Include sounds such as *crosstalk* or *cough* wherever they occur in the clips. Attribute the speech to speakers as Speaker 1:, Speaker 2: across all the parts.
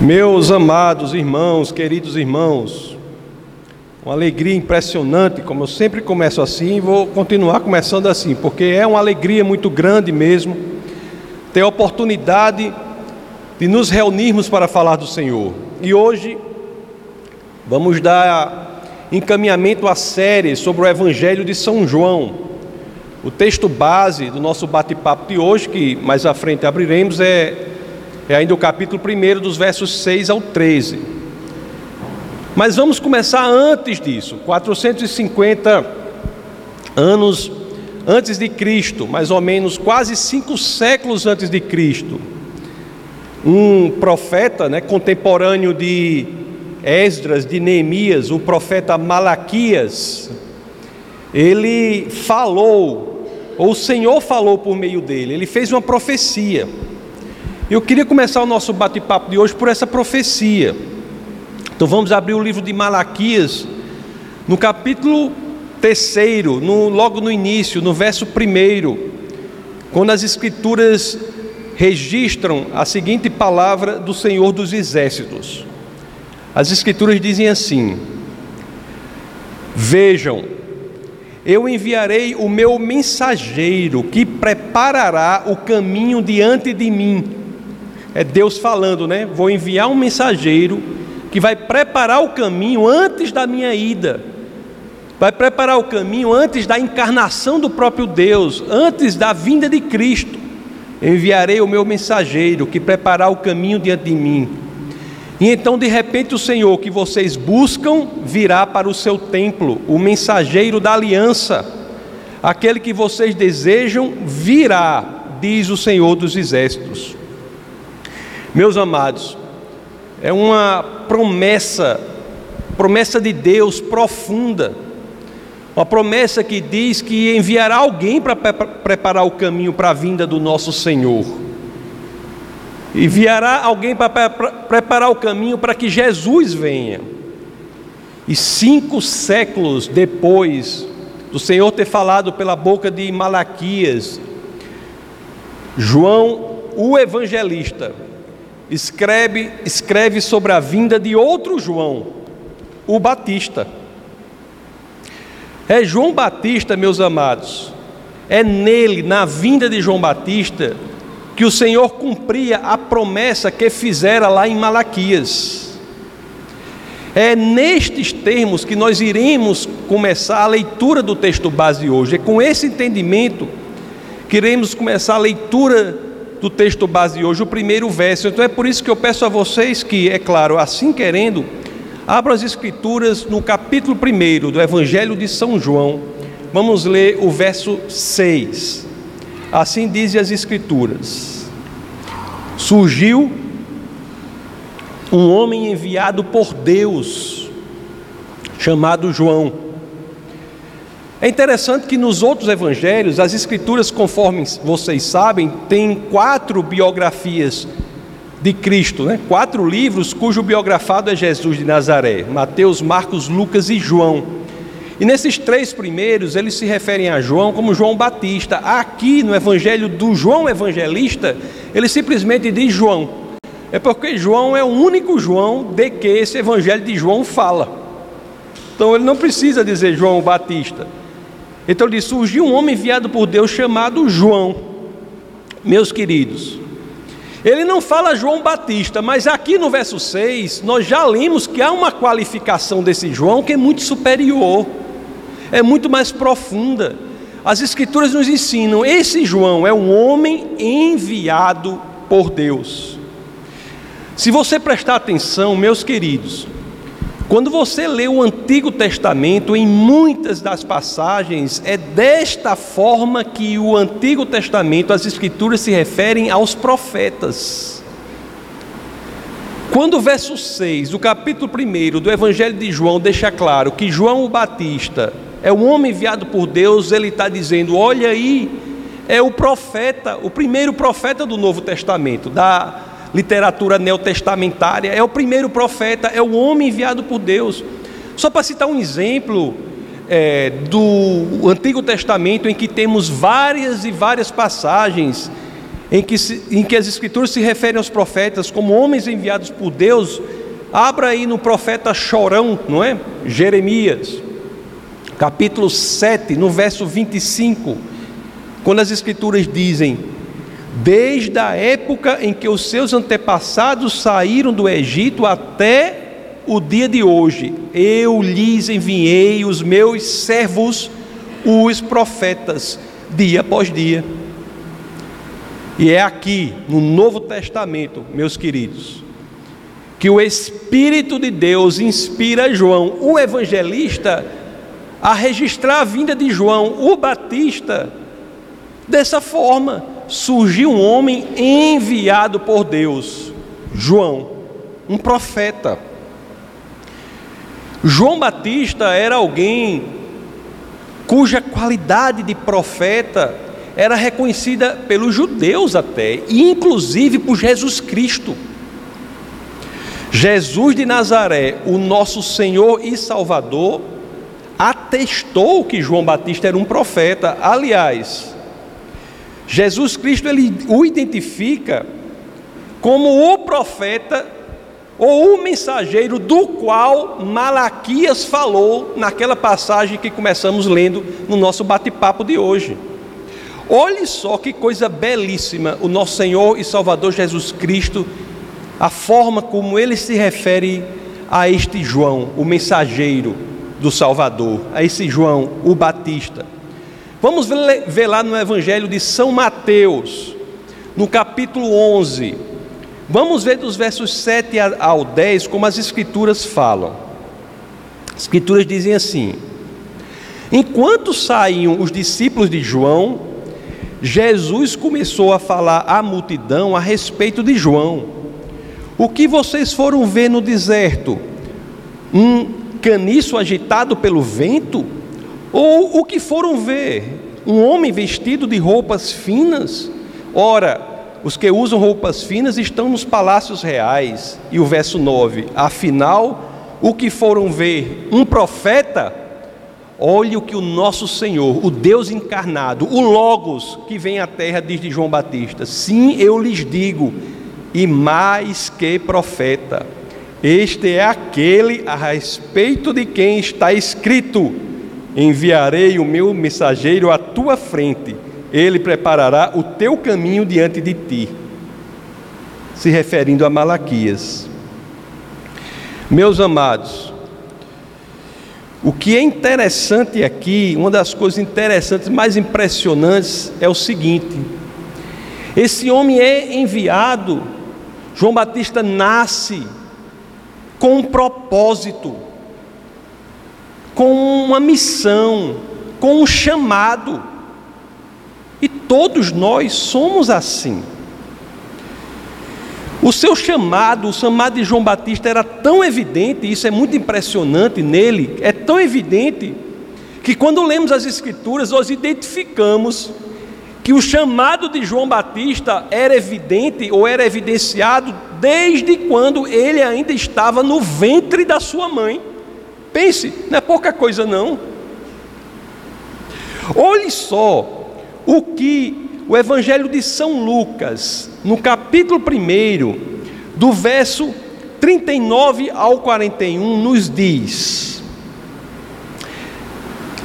Speaker 1: Meus amados irmãos, queridos irmãos, uma alegria impressionante, como eu sempre começo assim, vou continuar começando assim, porque é uma alegria muito grande mesmo ter a oportunidade de nos reunirmos para falar do Senhor. E hoje vamos dar encaminhamento à série sobre o Evangelho de São João. O texto base do nosso bate-papo de hoje, que mais à frente abriremos, é é ainda o capítulo 1, dos versos 6 ao 13. Mas vamos começar antes disso, 450 anos antes de Cristo, mais ou menos quase cinco séculos antes de Cristo. Um profeta né, contemporâneo de Esdras, de Neemias, o profeta Malaquias, ele falou, ou o Senhor falou por meio dele, ele fez uma profecia. Eu queria começar o nosso bate-papo de hoje por essa profecia. Então vamos abrir o livro de Malaquias, no capítulo terceiro, no, logo no início, no verso primeiro, quando as escrituras registram a seguinte palavra do Senhor dos Exércitos. As escrituras dizem assim: Vejam, eu enviarei o meu mensageiro que preparará o caminho diante de mim é Deus falando, né? Vou enviar um mensageiro que vai preparar o caminho antes da minha ida. Vai preparar o caminho antes da encarnação do próprio Deus, antes da vinda de Cristo. Enviarei o meu mensageiro que preparar o caminho diante de mim. E então, de repente, o Senhor que vocês buscam virá para o seu templo, o mensageiro da aliança. Aquele que vocês desejam virá, diz o Senhor dos exércitos. Meus amados, é uma promessa, promessa de Deus profunda, uma promessa que diz que enviará alguém para preparar o caminho para a vinda do nosso Senhor. Enviará alguém para preparar o caminho para que Jesus venha. E cinco séculos depois do Senhor ter falado pela boca de Malaquias, João, o evangelista, escreve, escreve sobre a vinda de outro João, o Batista. É João Batista, meus amados, é nele, na vinda de João Batista, que o Senhor cumpria a promessa que fizera lá em Malaquias. É nestes termos que nós iremos começar a leitura do texto base hoje. É com esse entendimento que iremos começar a leitura do texto base de hoje, o primeiro verso. Então é por isso que eu peço a vocês que, é claro, assim querendo, abram as Escrituras no capítulo 1 do Evangelho de São João. Vamos ler o verso 6. Assim dizem as Escrituras: Surgiu um homem enviado por Deus, chamado João é interessante que nos outros evangelhos, as escrituras, conforme vocês sabem, têm quatro biografias de Cristo, né? quatro livros cujo biografado é Jesus de Nazaré: Mateus, Marcos, Lucas e João. E nesses três primeiros, eles se referem a João como João Batista. Aqui no evangelho do João Evangelista, ele simplesmente diz João. É porque João é o único João de que esse evangelho de João fala. Então ele não precisa dizer João Batista. Então ele surgiu um homem enviado por Deus chamado João. Meus queridos, ele não fala João Batista, mas aqui no verso 6 nós já lemos que há uma qualificação desse João que é muito superior, é muito mais profunda. As Escrituras nos ensinam: esse João é um homem enviado por Deus. Se você prestar atenção, meus queridos, quando você lê o Antigo Testamento, em muitas das passagens, é desta forma que o Antigo Testamento, as Escrituras se referem aos profetas. Quando o verso 6 do capítulo 1 do Evangelho de João deixa claro que João o Batista é o homem enviado por Deus, ele está dizendo: olha aí, é o profeta, o primeiro profeta do Novo Testamento, da literatura neotestamentária, é o primeiro profeta, é o homem enviado por Deus. Só para citar um exemplo é, do Antigo Testamento em que temos várias e várias passagens em que, se, em que as Escrituras se referem aos profetas como homens enviados por Deus, abra aí no profeta chorão, não é? Jeremias, capítulo 7, no verso 25, quando as Escrituras dizem: Desde a época em que os seus antepassados saíram do Egito até o dia de hoje, eu lhes enviei os meus servos, os profetas, dia após dia. E é aqui, no Novo Testamento, meus queridos, que o Espírito de Deus inspira João, o evangelista, a registrar a vinda de João, o Batista. Dessa forma, surgiu um homem enviado por Deus, João, um profeta. João Batista era alguém cuja qualidade de profeta era reconhecida pelos judeus até, e inclusive por Jesus Cristo. Jesus de Nazaré, o nosso Senhor e Salvador, atestou que João Batista era um profeta. Aliás, Jesus Cristo ele o identifica como o profeta ou o mensageiro do qual Malaquias falou naquela passagem que começamos lendo no nosso bate-papo de hoje. Olhe só que coisa belíssima o nosso Senhor e Salvador Jesus Cristo, a forma como ele se refere a este João, o mensageiro do Salvador, a esse João, o Batista. Vamos ver lá no Evangelho de São Mateus, no capítulo 11, Vamos ver dos versos 7 ao 10 como as Escrituras falam. As Escrituras dizem assim: Enquanto saíam os discípulos de João, Jesus começou a falar à multidão a respeito de João. O que vocês foram ver no deserto? Um caniço agitado pelo vento? Ou o que foram ver? Um homem vestido de roupas finas? Ora, os que usam roupas finas estão nos palácios reais. E o verso 9: Afinal, o que foram ver um profeta, olhe o que o nosso Senhor, o Deus encarnado, o Logos que vem à terra, diz de João Batista: Sim, eu lhes digo, e mais que profeta. Este é aquele a respeito de quem está escrito: Enviarei o meu mensageiro à tua frente ele preparará o teu caminho diante de ti. Se referindo a Malaquias. Meus amados, o que é interessante aqui, uma das coisas interessantes, mais impressionantes, é o seguinte: esse homem é enviado, João Batista nasce com um propósito, com uma missão, com um chamado. E todos nós somos assim. O seu chamado, o chamado de João Batista era tão evidente, isso é muito impressionante nele, é tão evidente, que quando lemos as Escrituras, nós identificamos que o chamado de João Batista era evidente ou era evidenciado desde quando ele ainda estava no ventre da sua mãe. Pense, não é pouca coisa não. Olhe só o que o Evangelho de São Lucas, no capítulo 1, do verso 39 ao 41, nos diz.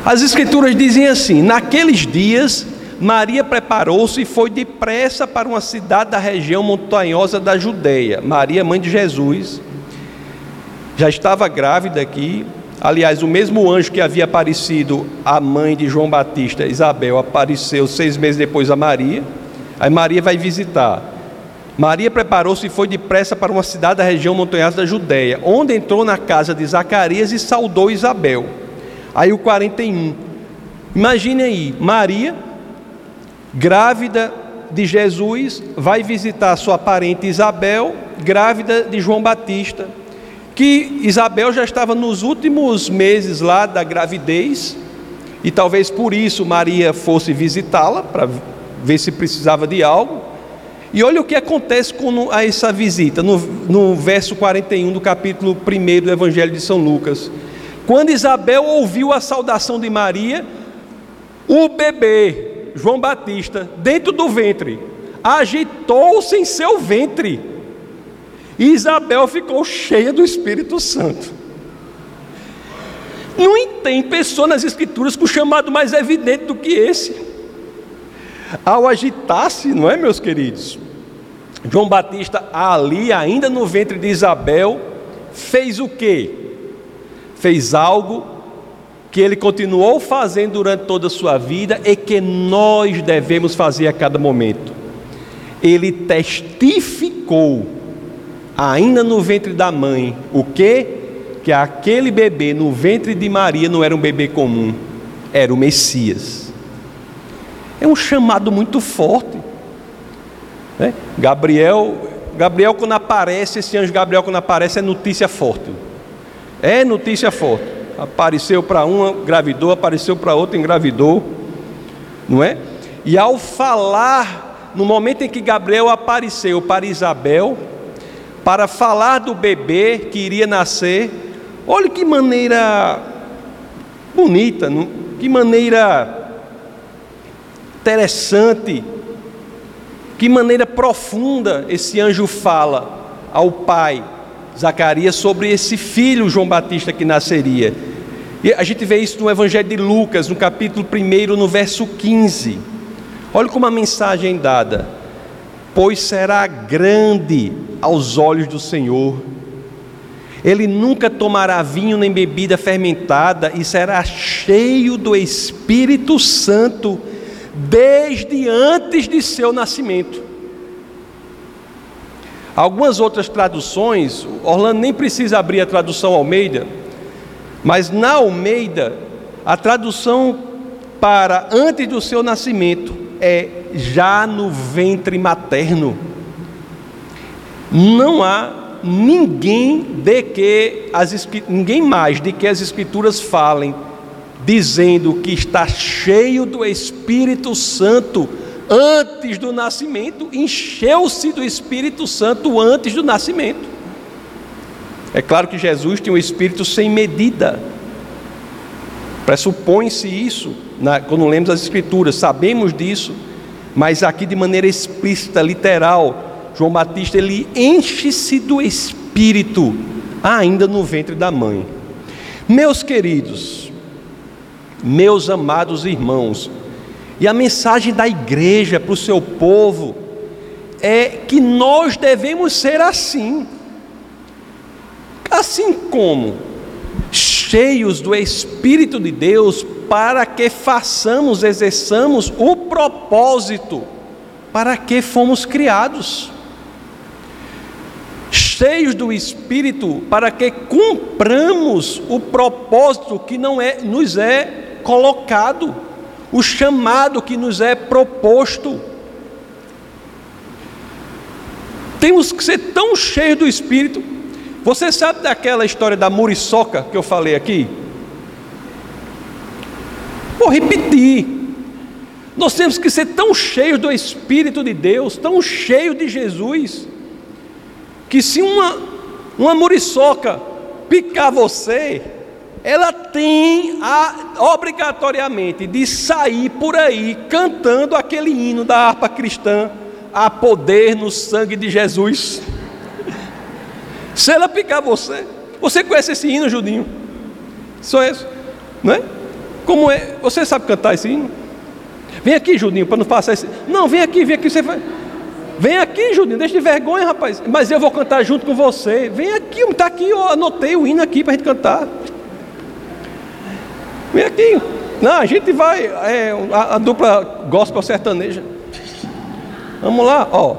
Speaker 1: As Escrituras dizem assim: Naqueles dias, Maria preparou-se e foi depressa para uma cidade da região montanhosa da Judéia. Maria, mãe de Jesus, já estava grávida aqui, Aliás, o mesmo anjo que havia aparecido à mãe de João Batista, Isabel, apareceu seis meses depois a Maria. Aí Maria vai visitar. Maria preparou-se e foi depressa para uma cidade da região montanhosa da Judéia, onde entrou na casa de Zacarias e saudou Isabel. Aí o 41. Imagine aí, Maria, grávida de Jesus, vai visitar sua parente Isabel, grávida de João Batista que Isabel já estava nos últimos meses lá da gravidez, e talvez por isso Maria fosse visitá-la, para ver se precisava de algo. E olha o que acontece com a essa visita, no, no verso 41 do capítulo 1 do Evangelho de São Lucas. Quando Isabel ouviu a saudação de Maria, o bebê, João Batista, dentro do ventre, agitou-se em seu ventre. E Isabel ficou cheia do Espírito Santo. Não tem pessoa nas Escrituras com chamado mais evidente do que esse. Ao agitar-se, não é, meus queridos? João Batista, ali, ainda no ventre de Isabel, fez o quê? Fez algo que ele continuou fazendo durante toda a sua vida e que nós devemos fazer a cada momento. Ele testificou, ainda no ventre da mãe, o que? Que aquele bebê no ventre de Maria não era um bebê comum, era o Messias. É um chamado muito forte. Né? Gabriel, Gabriel quando aparece, esse anjo Gabriel quando aparece é notícia forte. É notícia forte. Apareceu para uma, engravidou, apareceu para outra, engravidou, não é? E ao falar, no momento em que Gabriel apareceu para Isabel, para falar do bebê que iria nascer, olha que maneira bonita, que maneira interessante, que maneira profunda esse anjo fala ao pai Zacarias sobre esse filho João Batista que nasceria. E a gente vê isso no Evangelho de Lucas, no capítulo 1, no verso 15. Olha como a mensagem é dada: Pois será grande aos olhos do Senhor. Ele nunca tomará vinho nem bebida fermentada e será cheio do Espírito Santo desde antes de seu nascimento. Algumas outras traduções, Orlando nem precisa abrir a tradução Almeida, mas na Almeida, a tradução para antes do seu nascimento é já no ventre materno. Não há ninguém de que as ninguém mais de que as escrituras falem dizendo que está cheio do Espírito Santo antes do nascimento, encheu-se do Espírito Santo antes do nascimento. É claro que Jesus tem um espírito sem medida. Pressupõe-se isso na, quando lemos as Escrituras, sabemos disso, mas aqui de maneira explícita, literal, João Batista ele enche-se do Espírito ainda no ventre da mãe. Meus queridos, meus amados irmãos, e a mensagem da igreja para o seu povo é que nós devemos ser assim. Assim como cheios do Espírito de Deus, para que façamos, exerçamos o propósito para que fomos criados. Cheios do Espírito, para que cumpramos o propósito que não é, nos é colocado o chamado que nos é proposto. Temos que ser tão cheios do Espírito. Você sabe daquela história da muriçoca que eu falei aqui? Vou repetir. Nós temos que ser tão cheios do Espírito de Deus, tão cheios de Jesus, que se uma, uma muriçoca picar você, ela tem a, obrigatoriamente de sair por aí cantando aquele hino da harpa cristã, a poder no sangue de Jesus. Se ela picar você, você conhece esse hino, Judinho? Só isso, não é? Como é? Você sabe cantar esse hino? Vem aqui, Judinho, para não passar esse. Não, vem aqui, vem aqui, você vai. Vem aqui, Judinho, deixa de vergonha, rapaz. Mas eu vou cantar junto com você. Vem aqui, está aqui, eu anotei o hino aqui para a gente cantar. Vem aqui. Não, a gente vai, é, a, a dupla gospel sertaneja. Vamos lá, ó.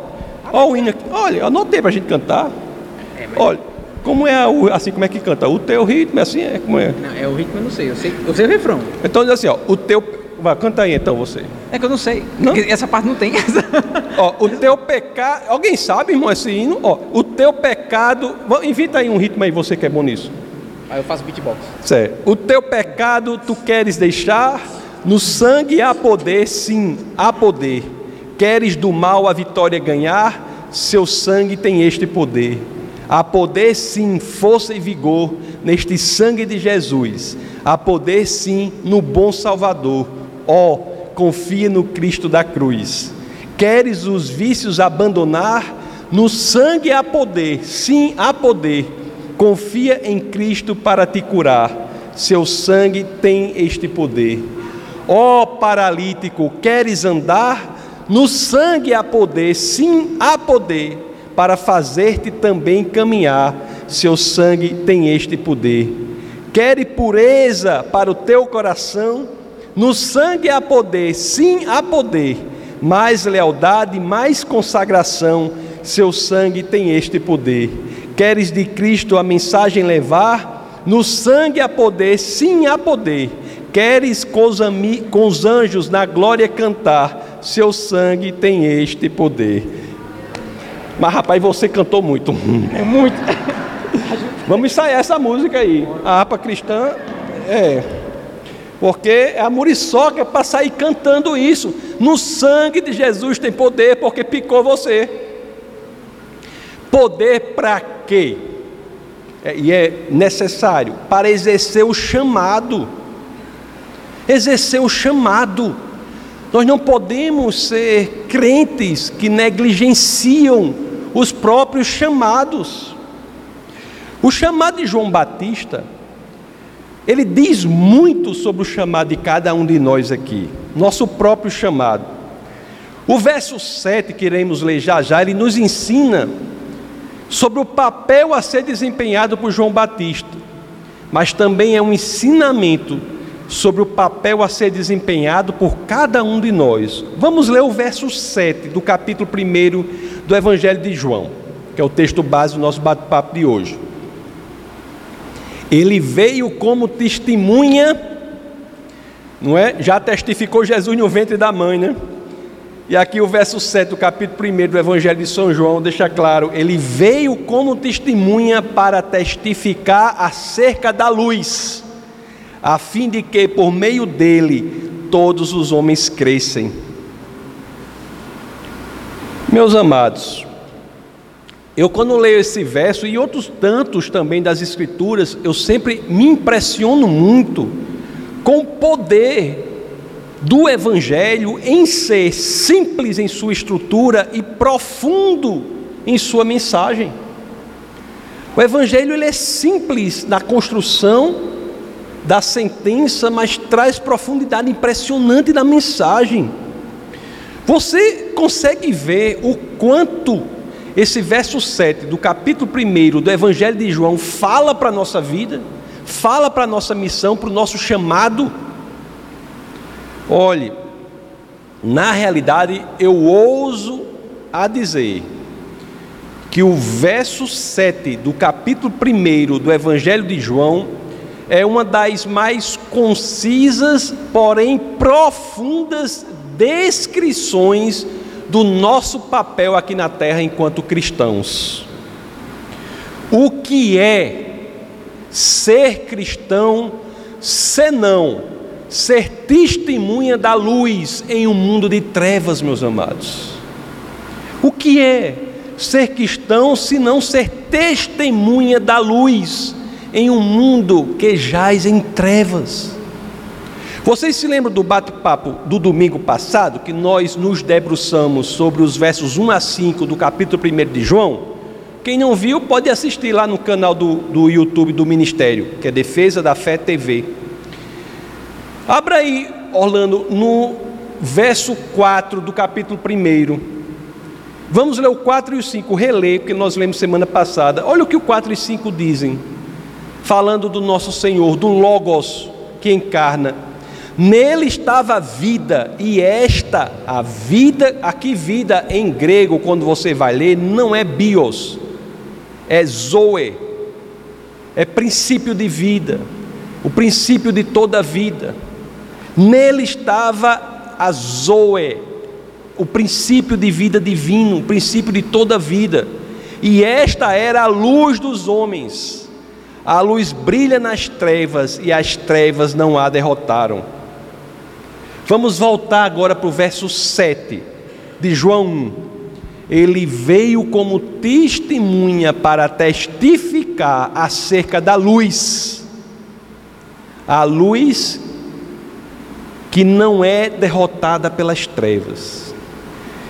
Speaker 1: Ó o hino aqui. Olha, anotei para a gente cantar. É, Olha, como é o, assim, como é que canta? O teu ritmo é assim, é como é?
Speaker 2: Não, é o ritmo eu não sei, eu sei, eu sei o refrão.
Speaker 1: Então diz assim, ó, o teu Vai, canta aí então você.
Speaker 2: É que eu não sei. Não? Essa parte não tem. *laughs*
Speaker 1: ó, o teu pecado. Alguém sabe, irmão, esse hino? Ó, o teu pecado. Invita aí um ritmo aí, você que é bom nisso.
Speaker 2: Aí eu faço beatbox.
Speaker 1: Certo. O teu pecado tu queres deixar? No sangue há poder, sim, há poder. Queres do mal a vitória ganhar? Seu sangue tem este poder. Há poder, sim, força e vigor neste sangue de Jesus. Há poder, sim, no bom Salvador. Ó, oh, confia no Cristo da cruz. Queres os vícios abandonar? No sangue há poder, sim, há poder. Confia em Cristo para te curar. Seu sangue tem este poder. Ó oh, paralítico, queres andar? No sangue há poder, sim, há poder para fazer-te também caminhar. Seu sangue tem este poder. Queres pureza para o teu coração? No sangue há poder, sim, há poder. Mais lealdade, mais consagração seu sangue tem este poder. Queres de Cristo a mensagem levar? No sangue há poder, sim há poder. Queres com os, com os anjos na glória cantar? Seu sangue tem este poder. Mas rapaz, você cantou muito.
Speaker 2: É muito. *laughs*
Speaker 1: Vamos ensaiar essa música aí. A harpa cristã é. Porque é a muriçoca para sair cantando isso. No sangue de Jesus tem poder, porque picou você. Poder para quê? É, e é necessário para exercer o chamado. Exercer o chamado. Nós não podemos ser crentes que negligenciam os próprios chamados. O chamado de João Batista, ele diz muito sobre o chamado de cada um de nós aqui, nosso próprio chamado. O verso 7 que iremos ler já já, ele nos ensina sobre o papel a ser desempenhado por João Batista, mas também é um ensinamento sobre o papel a ser desempenhado por cada um de nós. Vamos ler o verso 7 do capítulo 1 do Evangelho de João, que é o texto base do nosso bate-papo de hoje. Ele veio como testemunha, não é? Já testificou Jesus no ventre da mãe, né? E aqui o verso 7 do capítulo 1 do Evangelho de São João deixa claro: ele veio como testemunha para testificar acerca da luz, a fim de que por meio dele todos os homens crescem. Meus amados, eu quando leio esse verso e outros tantos também das Escrituras, eu sempre me impressiono muito com o poder do Evangelho em ser simples em sua estrutura e profundo em sua mensagem. O Evangelho ele é simples na construção da sentença, mas traz profundidade impressionante na mensagem. Você consegue ver o quanto esse verso 7 do capítulo 1 do Evangelho de João fala para a nossa vida, fala para a nossa missão, para o nosso chamado? Olhe, na realidade, eu ouso a dizer que o verso 7 do capítulo 1 do Evangelho de João é uma das mais concisas, porém profundas descrições do nosso papel aqui na terra enquanto cristãos. O que é ser cristão senão ser testemunha da luz em um mundo de trevas, meus amados. O que é ser cristão se não ser testemunha da luz em um mundo que jaz em trevas? Vocês se lembram do bate-papo do domingo passado, que nós nos debruçamos sobre os versos 1 a 5 do capítulo 1 de João? Quem não viu, pode assistir lá no canal do, do YouTube do Ministério, que é Defesa da Fé TV. Abra aí, Orlando, no verso 4 do capítulo 1. Vamos ler o 4 e o 5, reler, porque nós lemos semana passada. Olha o que o 4 e 5 dizem, falando do nosso Senhor, do Logos que encarna. Nele estava a vida, e esta, a vida, aqui vida em grego, quando você vai ler, não é bios, é zoe, é princípio de vida, o princípio de toda a vida. Nele estava a Zoe, o princípio de vida divino, o princípio de toda a vida. E esta era a luz dos homens. A luz brilha nas trevas e as trevas não a derrotaram. Vamos voltar agora para o verso 7 de João 1. Ele veio como testemunha para testificar acerca da luz. A luz que não é derrotada pelas trevas.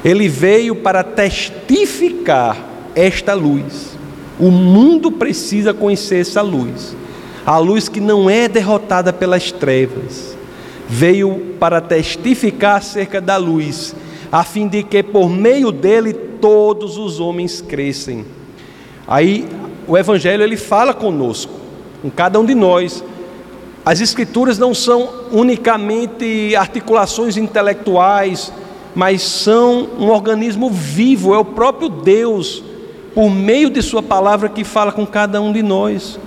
Speaker 1: Ele veio para testificar esta luz. O mundo precisa conhecer essa luz. A luz que não é derrotada pelas trevas. Veio para testificar acerca da luz, a fim de que por meio dele todos os homens crescem. Aí o evangelho ele fala conosco, com cada um de nós. As escrituras não são unicamente articulações intelectuais, mas são um organismo vivo, é o próprio Deus, por meio de Sua palavra, que fala com cada um de nós.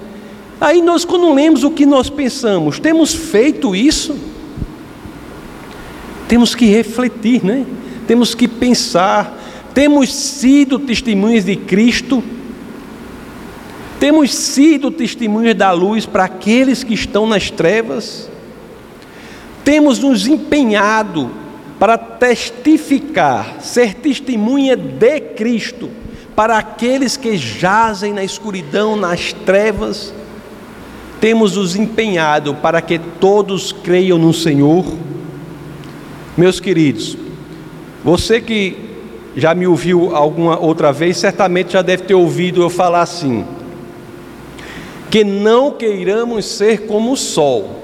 Speaker 1: Aí nós, quando lemos o que nós pensamos, temos feito isso? Temos que refletir, né? Temos que pensar. Temos sido testemunhas de Cristo. Temos sido testemunhas da luz para aqueles que estão nas trevas. Temos nos empenhado para testificar, ser testemunha de Cristo para aqueles que jazem na escuridão, nas trevas. Temos nos empenhado para que todos creiam no Senhor. Meus queridos, você que já me ouviu alguma outra vez, certamente já deve ter ouvido eu falar assim: que não queiramos ser como o sol,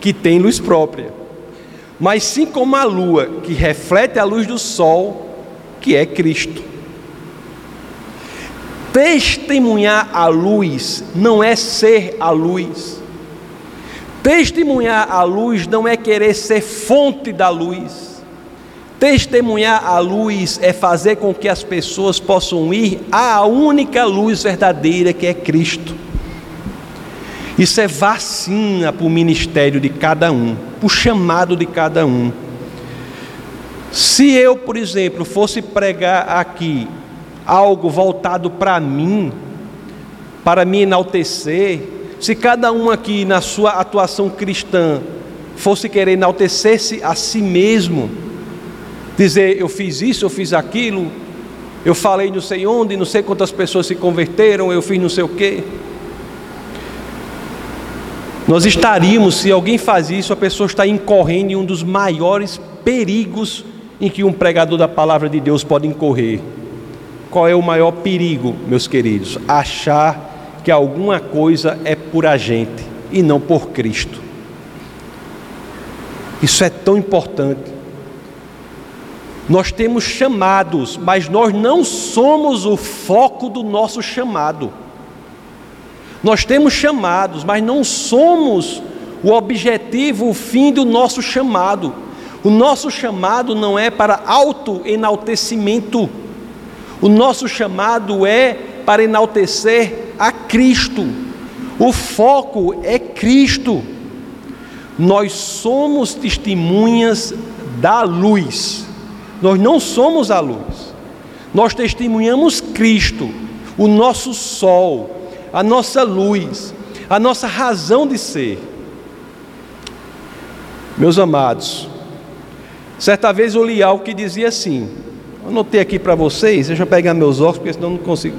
Speaker 1: que tem luz própria mas sim como a lua, que reflete a luz do sol, que é Cristo. Testemunhar a luz não é ser a luz. Testemunhar a luz não é querer ser fonte da luz. Testemunhar a luz é fazer com que as pessoas possam ir à única luz verdadeira que é Cristo. Isso é vacina para o ministério de cada um, para o chamado de cada um. Se eu, por exemplo, fosse pregar aqui algo voltado para mim, para me enaltecer, se cada um aqui na sua atuação cristã fosse querer enaltecer-se a si mesmo, dizer eu fiz isso, eu fiz aquilo, eu falei não sei onde, não sei quantas pessoas se converteram, eu fiz não sei o quê. Nós estaríamos, se alguém faz isso, a pessoa está incorrendo em um dos maiores perigos em que um pregador da palavra de Deus pode incorrer. Qual é o maior perigo, meus queridos? Achar que alguma coisa é por a gente e não por Cristo. Isso é tão importante. Nós temos chamados, mas nós não somos o foco do nosso chamado. Nós temos chamados, mas não somos o objetivo, o fim do nosso chamado. O nosso chamado não é para auto-enaltecimento. O nosso chamado é para enaltecer a Cristo. O foco é Cristo. Nós somos testemunhas da luz. Nós não somos a luz. Nós testemunhamos Cristo, o nosso sol, a nossa luz, a nossa razão de ser. Meus amados, certa vez eu li algo que dizia assim, anotei aqui para vocês, deixa eu pegar meus óculos, porque senão não consigo.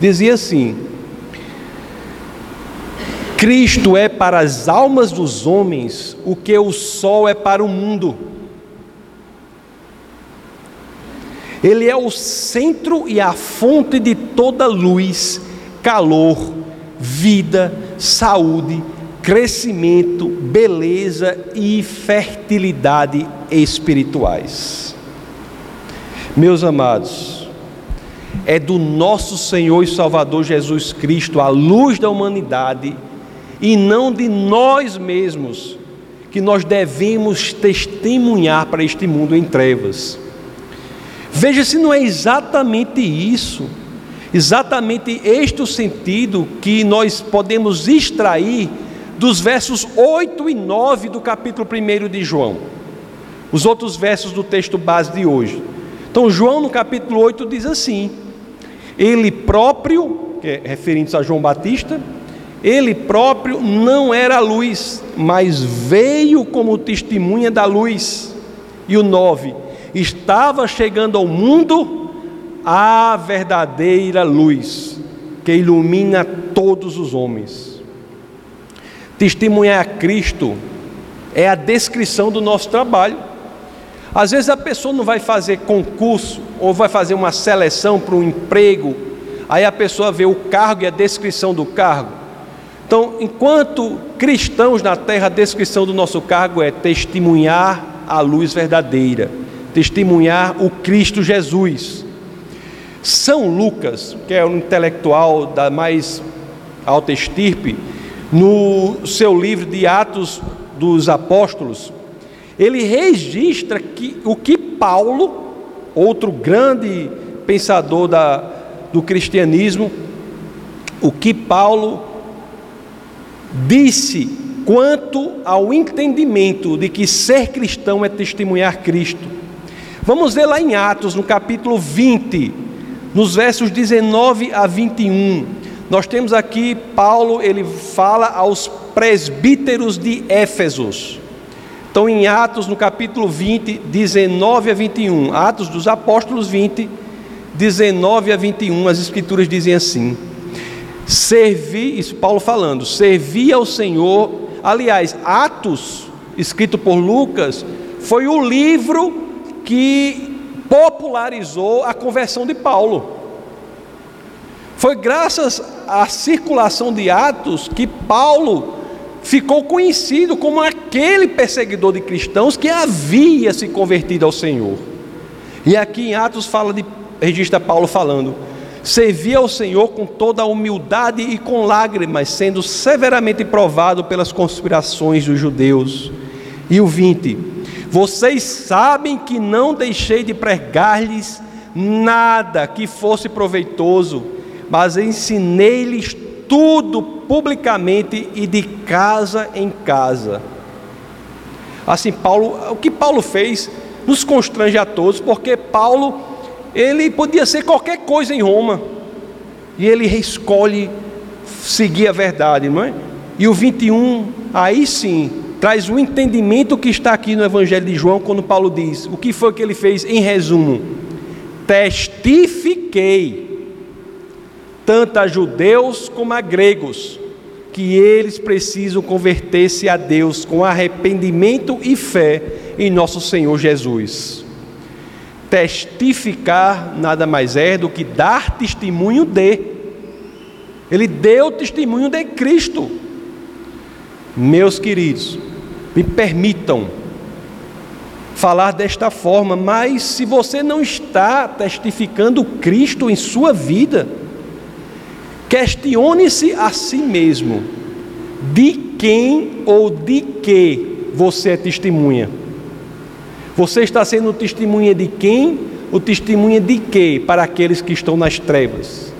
Speaker 1: Dizia assim: Cristo é para as almas dos homens o que o sol é para o mundo. Ele é o centro e a fonte de toda luz calor, vida, saúde, crescimento, beleza e fertilidade espirituais. Meus amados, é do nosso Senhor e Salvador Jesus Cristo, a luz da humanidade, e não de nós mesmos, que nós devemos testemunhar para este mundo em trevas. Veja se não é exatamente isso Exatamente este o sentido que nós podemos extrair dos versos 8 e 9 do capítulo 1 de João. Os outros versos do texto base de hoje. Então, João no capítulo 8 diz assim: Ele próprio, que é referente a João Batista, ele próprio não era luz, mas veio como testemunha da luz. E o 9: Estava chegando ao mundo a verdadeira luz que ilumina todos os homens. Testemunhar a Cristo é a descrição do nosso trabalho. Às vezes a pessoa não vai fazer concurso ou vai fazer uma seleção para um emprego, aí a pessoa vê o cargo e a descrição do cargo. Então, enquanto cristãos na terra, a descrição do nosso cargo é testemunhar a luz verdadeira, testemunhar o Cristo Jesus. São Lucas, que é um intelectual da mais alta estirpe, no seu livro de Atos dos Apóstolos, ele registra que o que Paulo, outro grande pensador da, do cristianismo, o que Paulo disse quanto ao entendimento de que ser cristão é testemunhar Cristo. Vamos ver lá em Atos, no capítulo 20, nos versos 19 a 21. Nós temos aqui Paulo, ele fala aos presbíteros de Éfesos. Então, em Atos, no capítulo 20, 19 a 21, Atos dos Apóstolos 20, 19 a 21, as Escrituras dizem assim: Servi, isso Paulo falando, servi ao Senhor. Aliás, Atos, escrito por Lucas, foi o livro que popularizou a conversão de Paulo. Foi graças à circulação de Atos que Paulo ficou conhecido como aquele perseguidor de cristãos que havia se convertido ao Senhor. E aqui em Atos fala de registra Paulo falando: servia ao Senhor com toda a humildade e com lágrimas, sendo severamente provado pelas conspirações dos judeus. E o 20: Vocês sabem que não deixei de pregar-lhes nada que fosse proveitoso, mas ensinei-lhes tudo publicamente e de casa em casa. Assim, Paulo, o que Paulo fez nos constrange a todos, porque Paulo, ele podia ser qualquer coisa em Roma, e ele escolhe seguir a verdade, não é? E o 21, aí sim, traz o entendimento que está aqui no Evangelho de João, quando Paulo diz: o que foi que ele fez em resumo? Testifiquei tanto a judeus como a gregos, que eles precisam converter-se a Deus com arrependimento e fé em nosso Senhor Jesus. Testificar nada mais é do que dar testemunho de. Ele deu testemunho de Cristo. Meus queridos, me permitam falar desta forma, mas se você não está testificando Cristo em sua vida, Questione-se a si mesmo: de quem ou de que você é testemunha? Você está sendo testemunha de quem ou testemunha de que para aqueles que estão nas trevas?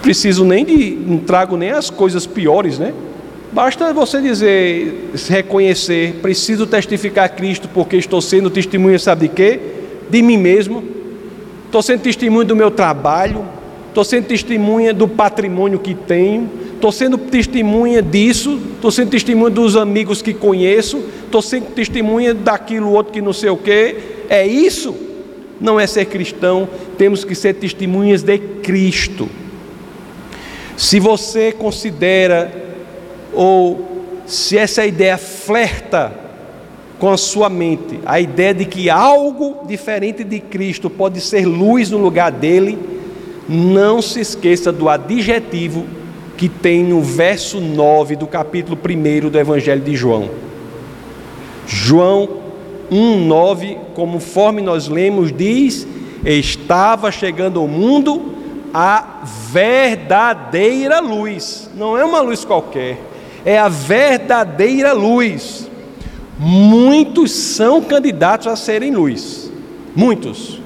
Speaker 1: Preciso nem de, não trago nem as coisas piores, né? Basta você dizer, reconhecer, preciso testificar a Cristo porque estou sendo testemunha, sabe de quê? De mim mesmo. Estou sendo testemunha do meu trabalho, estou sendo testemunha do patrimônio que tenho, estou sendo testemunha disso, estou sendo testemunha dos amigos que conheço, estou sendo testemunha daquilo outro que não sei o quê. É isso? Não é ser cristão, temos que ser testemunhas de Cristo. Se você considera, ou se essa ideia flerta com a sua mente, a ideia de que algo diferente de Cristo pode ser luz no lugar dele, não se esqueça do adjetivo que tem no verso 9 do capítulo 1 do Evangelho de João. João 1,9, conforme nós lemos, diz: Estava chegando ao mundo a verdadeira luz, não é uma luz qualquer, é a verdadeira luz. Muitos são candidatos a serem luz, muitos.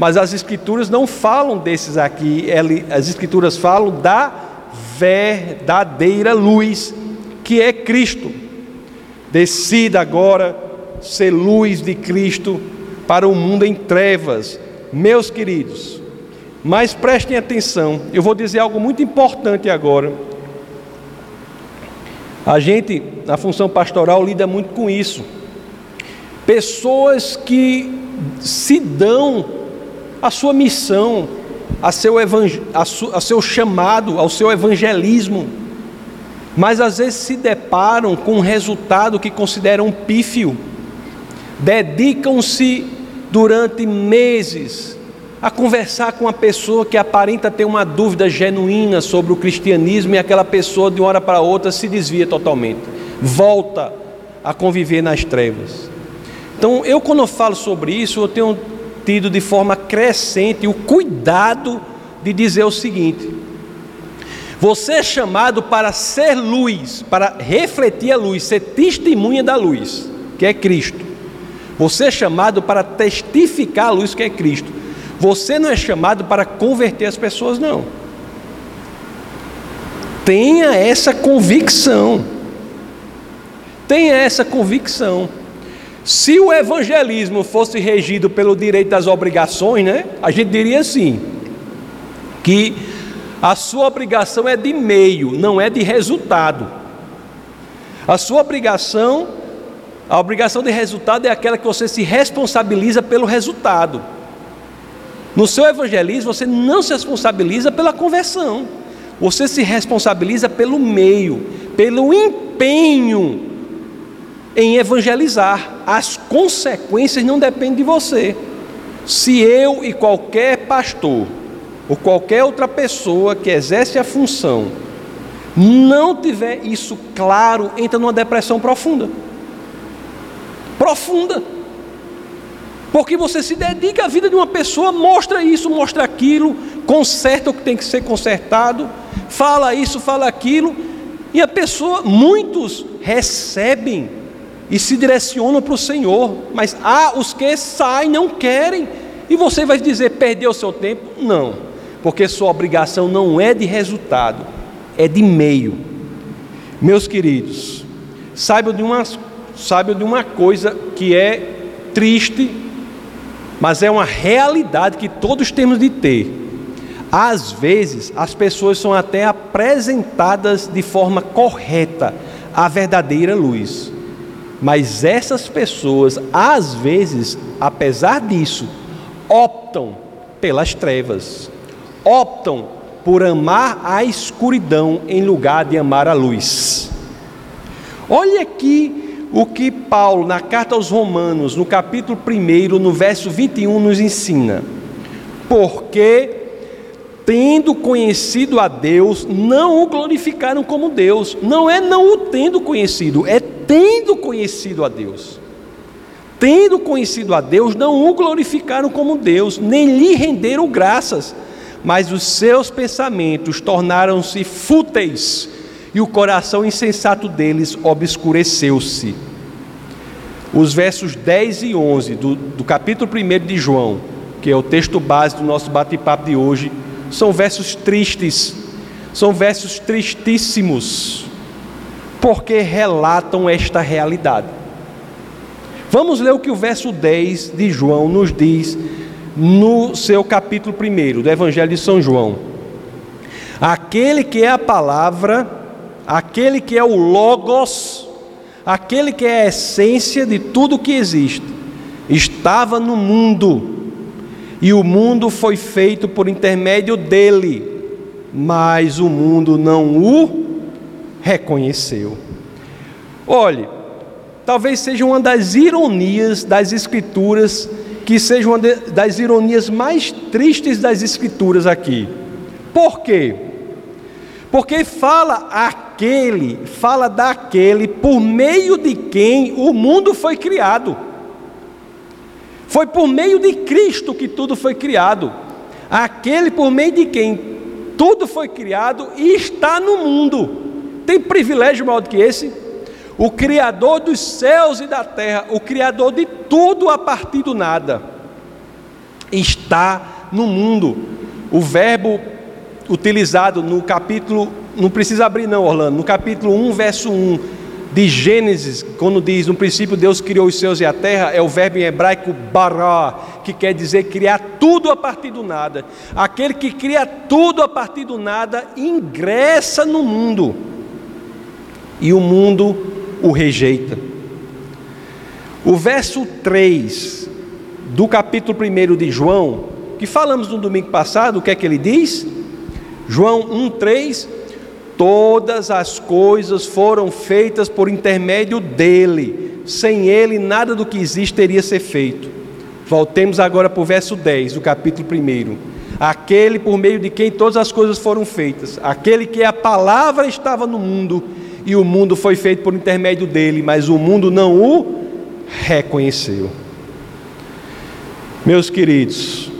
Speaker 1: Mas as escrituras não falam desses aqui, as escrituras falam da verdadeira luz, que é Cristo. Decida agora ser luz de Cristo para o mundo em trevas, meus queridos. Mas prestem atenção, eu vou dizer algo muito importante agora. A gente, na função pastoral, lida muito com isso. Pessoas que se dão a sua missão, a seu, a, su, a seu chamado, ao seu evangelismo, mas às vezes se deparam com um resultado que consideram pífio. dedicam-se durante meses a conversar com uma pessoa que aparenta ter uma dúvida genuína sobre o cristianismo e aquela pessoa de uma hora para outra se desvia totalmente, volta a conviver nas trevas. Então, eu quando eu falo sobre isso, eu tenho tido de forma crescente o cuidado de dizer o seguinte: você é chamado para ser luz, para refletir a luz, ser testemunha da luz, que é Cristo. Você é chamado para testificar a luz que é Cristo. Você não é chamado para converter as pessoas, não. Tenha essa convicção. Tenha essa convicção. Se o evangelismo fosse regido pelo direito das obrigações, né? A gente diria assim: que a sua obrigação é de meio, não é de resultado. A sua obrigação a obrigação de resultado é aquela que você se responsabiliza pelo resultado. No seu evangelismo, você não se responsabiliza pela conversão, você se responsabiliza pelo meio, pelo empenho em evangelizar. As consequências não dependem de você. Se eu e qualquer pastor, ou qualquer outra pessoa que exerce a função, não tiver isso claro, entra numa depressão profunda profunda. Porque você se dedica à vida de uma pessoa, mostra isso, mostra aquilo, conserta o que tem que ser consertado, fala isso, fala aquilo, e a pessoa, muitos recebem e se direcionam para o Senhor, mas há os que saem, não querem, e você vai dizer, perdeu o seu tempo? Não, porque sua obrigação não é de resultado, é de meio. Meus queridos, saibam de umas sabe de uma coisa que é triste, mas é uma realidade que todos temos de ter. Às vezes, as pessoas são até apresentadas de forma correta a verdadeira luz. Mas essas pessoas, às vezes, apesar disso, optam pelas trevas, optam por amar a escuridão em lugar de amar a luz. Olha aqui o que Paulo, na carta aos Romanos, no capítulo 1, no verso 21, nos ensina. Porque, tendo conhecido a Deus, não o glorificaram como Deus. Não é não o tendo conhecido, é tendo conhecido a Deus. Tendo conhecido a Deus, não o glorificaram como Deus, nem lhe renderam graças, mas os seus pensamentos tornaram-se fúteis e o coração insensato deles obscureceu-se. Os versos 10 e 11 do, do capítulo 1 de João, que é o texto base do nosso bate-papo de hoje, são versos tristes, são versos tristíssimos, porque relatam esta realidade. Vamos ler o que o verso 10 de João nos diz no seu capítulo 1 do Evangelho de São João. Aquele que é a palavra aquele que é o Logos, aquele que é a essência de tudo que existe, estava no mundo, e o mundo foi feito por intermédio dele, mas o mundo não o reconheceu. Olhe, talvez seja uma das ironias das Escrituras, que seja uma das ironias mais tristes das Escrituras aqui. Por quê? Porque fala aquele, fala daquele por meio de quem o mundo foi criado. Foi por meio de Cristo que tudo foi criado. Aquele por meio de quem tudo foi criado e está no mundo. Tem privilégio maior do que esse? O Criador dos céus e da terra, o Criador de tudo a partir do nada, está no mundo. O Verbo utilizado no capítulo, não precisa abrir não, Orlando, no capítulo 1, verso 1 de Gênesis, quando diz no princípio Deus criou os céus e a terra, é o verbo em hebraico bará, que quer dizer criar tudo a partir do nada. Aquele que cria tudo a partir do nada ingressa no mundo e o mundo o rejeita. O verso 3 do capítulo 1 de João, que falamos no domingo passado, o que é que ele diz? João 1,3: Todas as coisas foram feitas por intermédio dele, sem ele nada do que existe teria ser feito. Voltemos agora para o verso 10 do capítulo 1. Aquele por meio de quem todas as coisas foram feitas, aquele que a palavra estava no mundo e o mundo foi feito por intermédio dele, mas o mundo não o reconheceu. Meus queridos,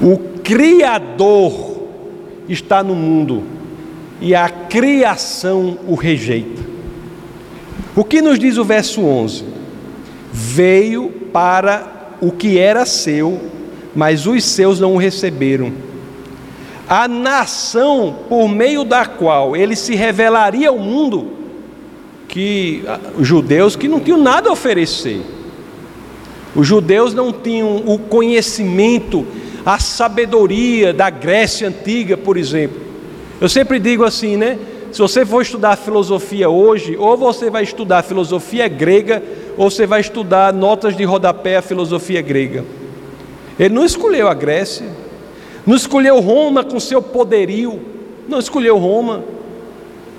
Speaker 1: o Criador está no mundo e a criação o rejeita. O que nos diz o verso 11? Veio para o que era seu, mas os seus não o receberam. A nação por meio da qual ele se revelaria ao mundo, que os judeus que não tinham nada a oferecer. Os judeus não tinham o conhecimento, a sabedoria da Grécia antiga, por exemplo. Eu sempre digo assim, né? Se você for estudar filosofia hoje, ou você vai estudar filosofia grega, ou você vai estudar notas de rodapé a filosofia grega. Ele não escolheu a Grécia, não escolheu Roma com seu poderio, não escolheu Roma,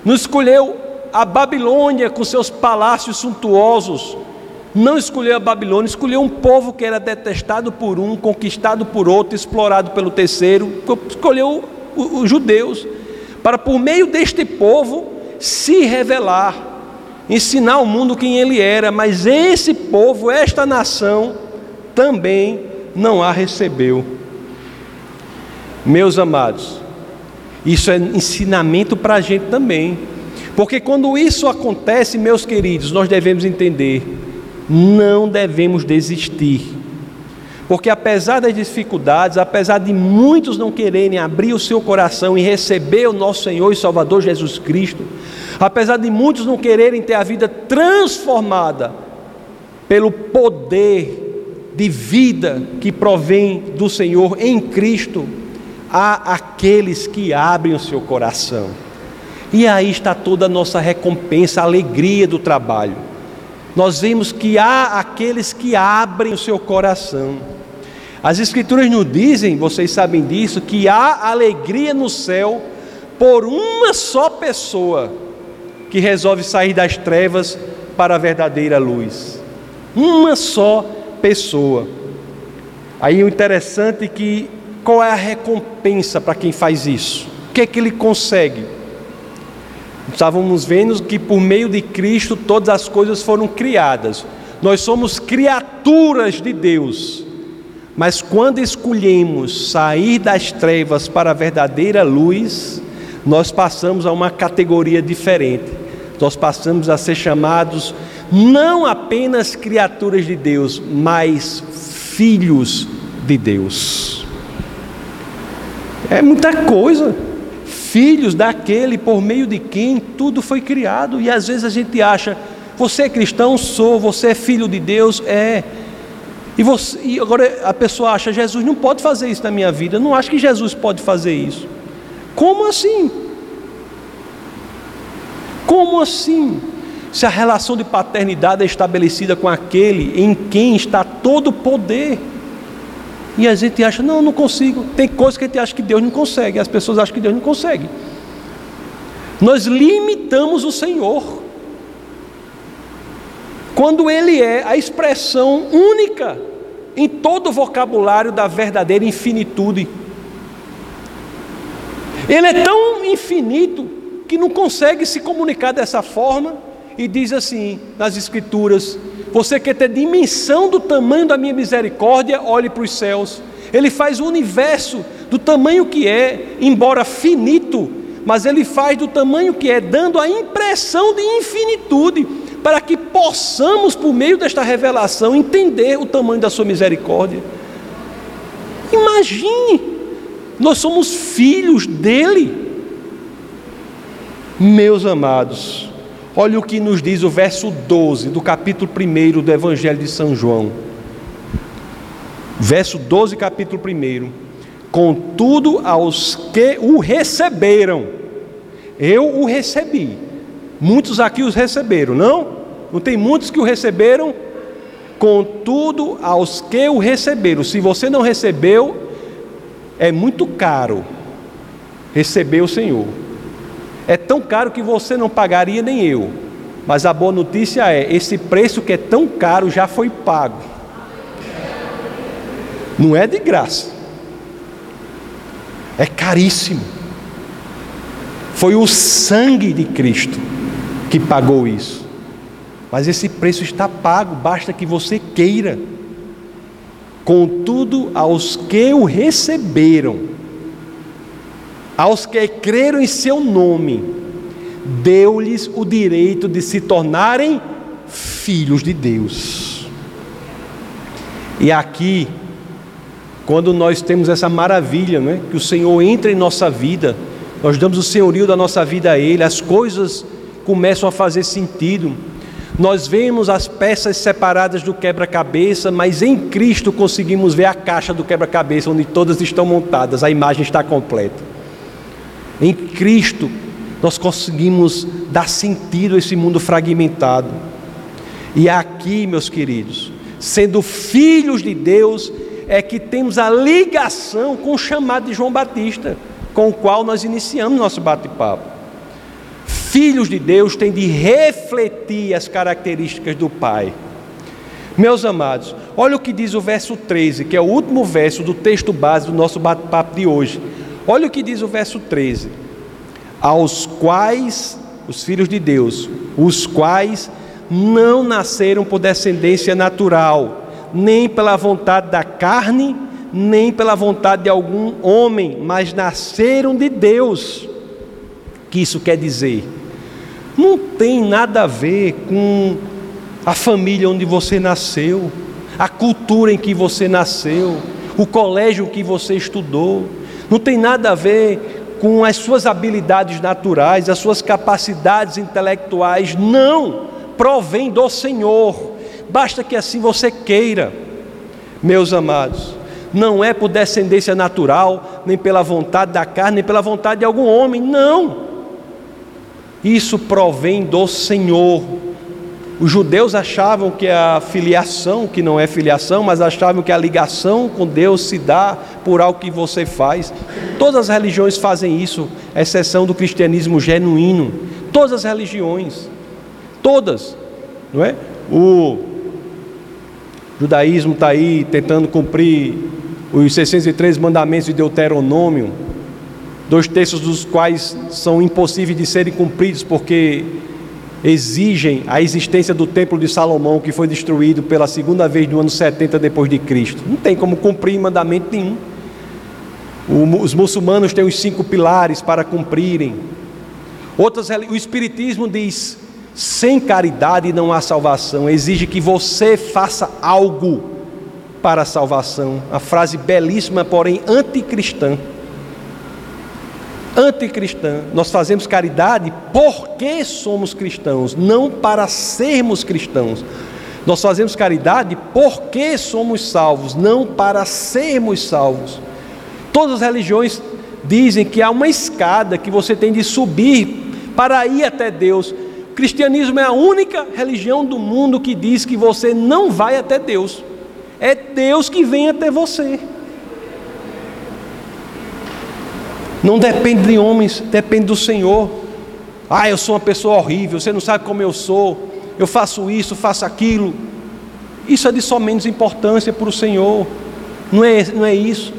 Speaker 1: não escolheu a Babilônia com seus palácios suntuosos, não escolheu a Babilônia, escolheu um povo que era detestado por um, conquistado por outro, explorado pelo terceiro, escolheu os judeus para por meio deste povo se revelar, ensinar ao mundo quem ele era, mas esse povo, esta nação, também não a recebeu. Meus amados, isso é ensinamento para a gente também, porque quando isso acontece, meus queridos, nós devemos entender, não devemos desistir. Porque apesar das dificuldades, apesar de muitos não quererem abrir o seu coração e receber o nosso Senhor e Salvador Jesus Cristo, apesar de muitos não quererem ter a vida transformada pelo poder de vida que provém do Senhor em Cristo, há aqueles que abrem o seu coração. E aí está toda a nossa recompensa, a alegria do trabalho. Nós vemos que há aqueles que abrem o seu coração. As Escrituras nos dizem, vocês sabem disso, que há alegria no céu por uma só pessoa que resolve sair das trevas para a verdadeira luz. Uma só pessoa. Aí o interessante é que qual é a recompensa para quem faz isso? O que é que ele consegue? Estávamos vendo que por meio de Cristo todas as coisas foram criadas. Nós somos criaturas de Deus. Mas quando escolhemos sair das trevas para a verdadeira luz, nós passamos a uma categoria diferente. Nós passamos a ser chamados não apenas criaturas de Deus, mas filhos de Deus. É muita coisa. Filhos daquele por meio de quem tudo foi criado. E às vezes a gente acha, você é cristão? Sou. Você é filho de Deus? É. E, você, e agora a pessoa acha, Jesus não pode fazer isso na minha vida. Eu não acho que Jesus pode fazer isso. Como assim? Como assim? Se a relação de paternidade é estabelecida com aquele em quem está todo o poder. E a gente acha, não, não consigo. Tem coisas que a gente acha que Deus não consegue, as pessoas acham que Deus não consegue. Nós limitamos o Senhor. Quando Ele é a expressão única em todo o vocabulário da verdadeira infinitude. Ele é tão infinito que não consegue se comunicar dessa forma e diz assim nas Escrituras: Você quer ter dimensão do tamanho da minha misericórdia? Olhe para os céus. Ele faz o universo do tamanho que é, embora finito, mas ele faz do tamanho que é, dando a impressão de infinitude para que possamos, por meio desta revelação, entender o tamanho da Sua misericórdia. Imagine, nós somos filhos dele. Meus amados, olha o que nos diz o verso 12 do capítulo 1 do Evangelho de São João. Verso 12, capítulo 1. Contudo, aos que o receberam, eu o recebi Muitos aqui os receberam, não? Não tem muitos que o receberam? Contudo, aos que o receberam, se você não recebeu, é muito caro receber o Senhor. É tão caro que você não pagaria nem eu. Mas a boa notícia é: esse preço que é tão caro já foi pago. Não é de graça, é caríssimo. Foi o sangue de Cristo que pagou isso. Mas esse preço está pago, basta que você queira. Contudo, aos que o receberam, aos que creram em seu nome, deu-lhes o direito de se tornarem filhos de Deus. E aqui, quando nós temos essa maravilha, né, que o Senhor entra em nossa vida, nós damos o senhorio da nossa vida a Ele, as coisas começam a fazer sentido. Nós vemos as peças separadas do quebra-cabeça, mas em Cristo conseguimos ver a caixa do quebra-cabeça, onde todas estão montadas, a imagem está completa. Em Cristo, nós conseguimos dar sentido a esse mundo fragmentado. E aqui, meus queridos, sendo filhos de Deus, é que temos a ligação com o chamado de João Batista, com o qual nós iniciamos nosso bate-papo filhos de Deus têm de refletir as características do Pai. Meus amados, olha o que diz o verso 13, que é o último verso do texto base do nosso bate-papo de hoje. Olha o que diz o verso 13: Aos quais, os filhos de Deus, os quais não nasceram por descendência natural, nem pela vontade da carne, nem pela vontade de algum homem, mas nasceram de Deus. O que isso quer dizer? não tem nada a ver com a família onde você nasceu, a cultura em que você nasceu, o colégio que você estudou, não tem nada a ver com as suas habilidades naturais, as suas capacidades intelectuais, não, provém do Senhor, basta que assim você queira, meus amados. Não é por descendência natural, nem pela vontade da carne, nem pela vontade de algum homem, não isso provém do Senhor. Os judeus achavam que a filiação, que não é filiação, mas achavam que a ligação com Deus se dá por algo que você faz. Todas as religiões fazem isso, exceção do cristianismo genuíno. Todas as religiões, todas, não é? O judaísmo está aí tentando cumprir os 603 mandamentos de Deuteronômio, dois terços dos quais são impossíveis de serem cumpridos porque exigem a existência do templo de Salomão que foi destruído pela segunda vez no ano 70 depois de Cristo. Não tem como cumprir mandamento nenhum. Os muçulmanos têm os cinco pilares para cumprirem. Outras, o espiritismo diz: sem caridade não há salvação. Exige que você faça algo para a salvação. A frase belíssima, porém anticristã anticristã. Nós fazemos caridade porque somos cristãos, não para sermos cristãos. Nós fazemos caridade porque somos salvos, não para sermos salvos. Todas as religiões dizem que há uma escada que você tem de subir para ir até Deus. O cristianismo é a única religião do mundo que diz que você não vai até Deus. É Deus que vem até você. Não depende de homens, depende do Senhor. Ah, eu sou uma pessoa horrível, você não sabe como eu sou, eu faço isso, faço aquilo. Isso é de só menos importância para o Senhor, não é, não é isso.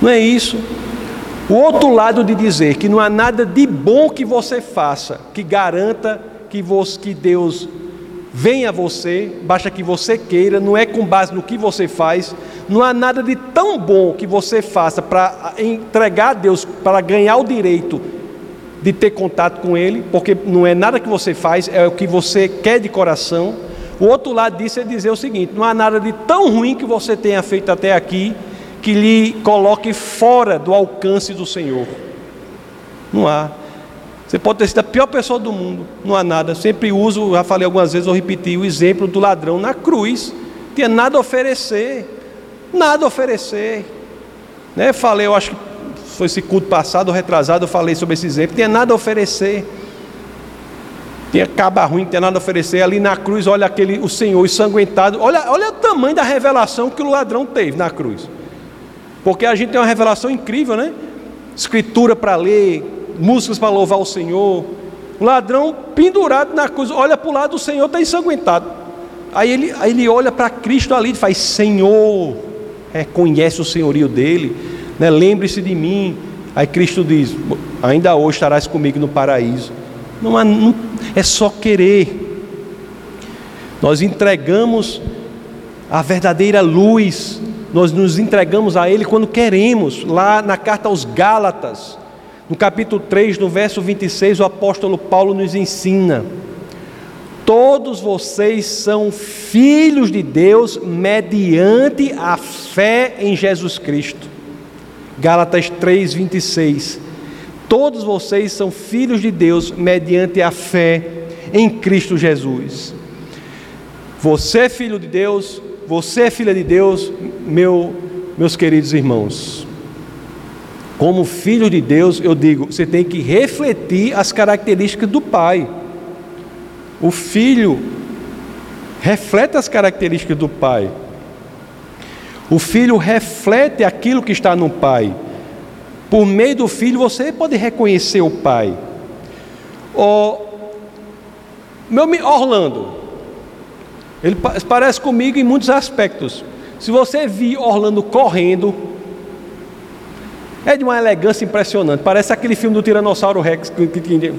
Speaker 1: Não é isso. O outro lado de dizer que não há nada de bom que você faça que garanta que, você, que Deus venha a você, basta que você queira, não é com base no que você faz, não há nada de tão bom que você faça para entregar a Deus, para ganhar o direito de ter contato com Ele, porque não é nada que você faz, é o que você quer de coração. O outro lado disso é dizer o seguinte: não há nada de tão ruim que você tenha feito até aqui que lhe coloque fora do alcance do Senhor. Não há. Você pode ter sido a pior pessoa do mundo, não há nada. Sempre uso, já falei algumas vezes, vou repetir, o exemplo do ladrão na cruz. Tinha nada a oferecer nada a oferecer. Né? Falei, eu acho que foi esse culto passado, retrasado, eu falei sobre esse exemplo, tinha nada a oferecer. Tinha caba ruim, não tinha nada a oferecer. Ali na cruz, olha aquele, o Senhor ensanguentado. Olha, olha o tamanho da revelação que o ladrão teve na cruz. Porque a gente tem uma revelação incrível, né? Escritura para ler, músicas para louvar o Senhor, O ladrão pendurado na cruz, olha para o lado, o Senhor está ensanguentado. Aí ele, aí ele olha para Cristo ali e faz: Senhor, reconhece o senhorio dele, né? lembre-se de mim. Aí Cristo diz: Ainda hoje estarás comigo no paraíso. Não, há, não é só querer. Nós entregamos a verdadeira luz, nós nos entregamos a Ele quando queremos. Lá na carta aos Gálatas, no capítulo 3, no verso 26, o apóstolo Paulo nos ensina Todos vocês são filhos de Deus mediante a fé em Jesus Cristo. Gálatas 3:26. Todos vocês são filhos de Deus mediante a fé em Cristo Jesus. Você é filho de Deus, você é filha de Deus, meu, meus queridos irmãos. Como filho de Deus, eu digo, você tem que refletir as características do Pai. O filho reflete as características do pai. O filho reflete aquilo que está no pai. Por meio do filho você pode reconhecer o pai. Oh, meu Orlando, ele parece comigo em muitos aspectos. Se você vir Orlando correndo, é de uma elegância impressionante. Parece aquele filme do Tiranossauro Rex que, que, que,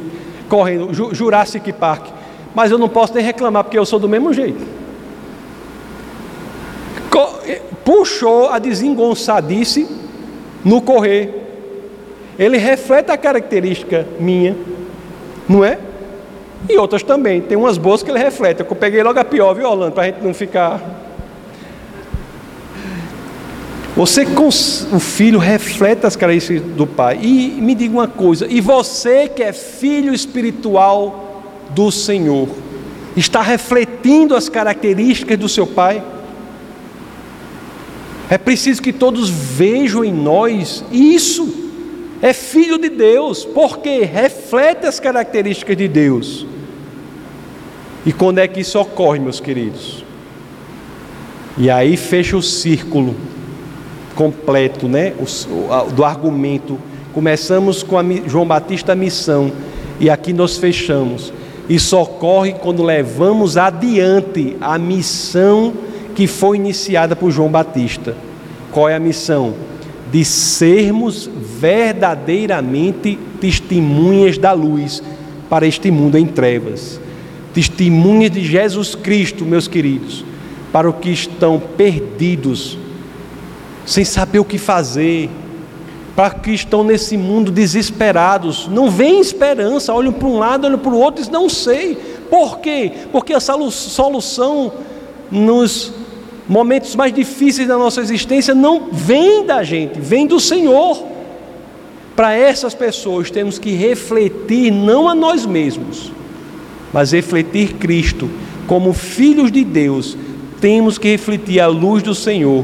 Speaker 1: correndo, Jurassic Park mas eu não posso nem reclamar porque eu sou do mesmo jeito. Puxou a desengonçadice no correr. Ele reflete a característica minha, não é? E outras também. Tem umas boas que ele reflete. Eu peguei logo a pior, viu, Orlando? Para a gente não ficar. Você, o filho, reflete as características do pai. E me diga uma coisa: e você que é filho espiritual do Senhor, está refletindo as características do seu Pai. É preciso que todos vejam em nós isso. É filho de Deus, porque reflete as características de Deus. E quando é que isso ocorre, meus queridos? E aí fecha o círculo completo, né? O, do argumento. Começamos com a João Batista a missão e aqui nós fechamos. Isso ocorre quando levamos adiante a missão que foi iniciada por João Batista. Qual é a missão? De sermos verdadeiramente testemunhas da luz para este mundo em trevas. Testemunhas de Jesus Cristo, meus queridos, para os que estão perdidos, sem saber o que fazer, para que estão nesse mundo desesperados, não vem esperança, olham para um lado, olham para o outro dizem, não sei. Por quê? Porque a solução nos momentos mais difíceis da nossa existência não vem da gente, vem do Senhor. Para essas pessoas temos que refletir não a nós mesmos, mas refletir Cristo. Como filhos de Deus, temos que refletir a luz do Senhor